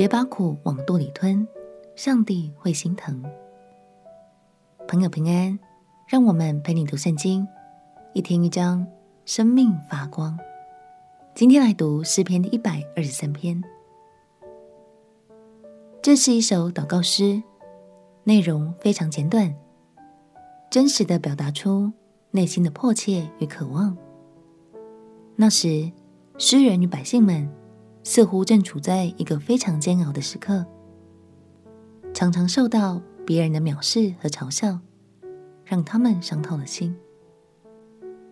别把苦往肚里吞，上帝会心疼。朋友平安，让我们陪你读圣经，一天一章，生命发光。今天来读诗篇一百二十三篇，这是一首祷告诗，内容非常简短，真实的表达出内心的迫切与渴望。那时，诗人与百姓们似乎正处在一个非常煎熬的时刻，常常受到别人的藐视和嘲笑，让他们伤透了心。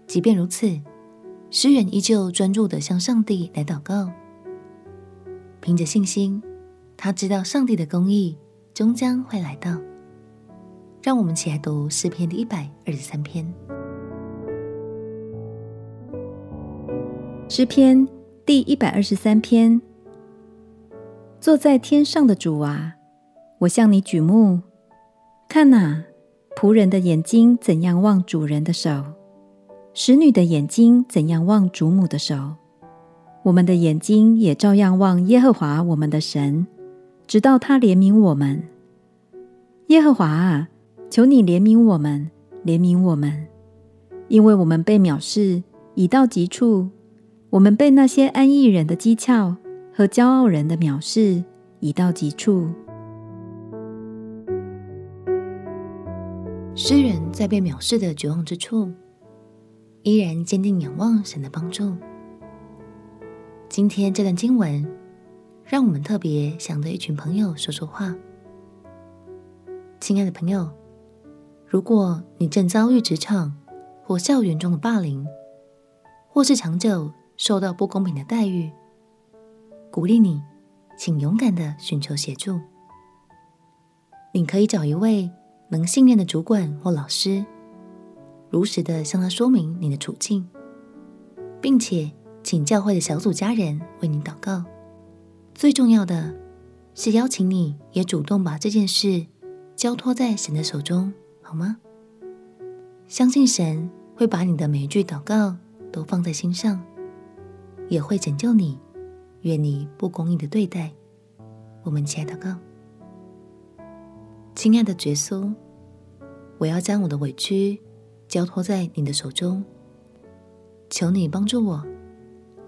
即便如此，诗人依旧专注的向上帝来祷告，凭着信心，他知道上帝的公义终将会来到。让我们起来读诗篇的一百二十三篇。诗篇第一百二十三篇：坐在天上的主啊，我向你举目，看哪，仆人的眼睛怎样望主人的手，使女的眼睛怎样望主母的手，我们的眼睛也照样望耶和华我们的神，直到他怜悯我们。耶和华啊，求你怜悯我们，怜悯我们，因为我们被藐视已到极处。我们被那些安逸人的讥诮和骄傲人的藐视已到极处。诗人在被藐视的绝望之处，依然坚定仰望神的帮助。今天这段经文，让我们特别想对一群朋友说说话。亲爱的朋友，如果你正遭遇职场或校园中的霸凌，或是长久受到不公平的待遇，鼓励你，请勇敢的寻求协助。你可以找一位能信任的主管或老师，如实的向他说明你的处境，并且请教会的小组家人为你祷告。最重要的是邀请你也主动把这件事交托在神的手中，好吗？相信神会把你的每一句祷告都放在心上。也会拯救你，远离不公义的对待。我们起来祷告，亲爱的耶稣，我要将我的委屈交托在你的手中，求你帮助我，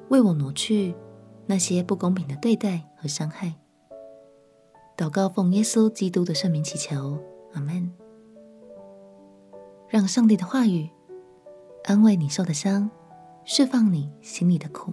为我挪去那些不公平的对待和伤害。祷告奉耶稣基督的圣名祈求，阿门。让上帝的话语安慰你受的伤，释放你心里的苦。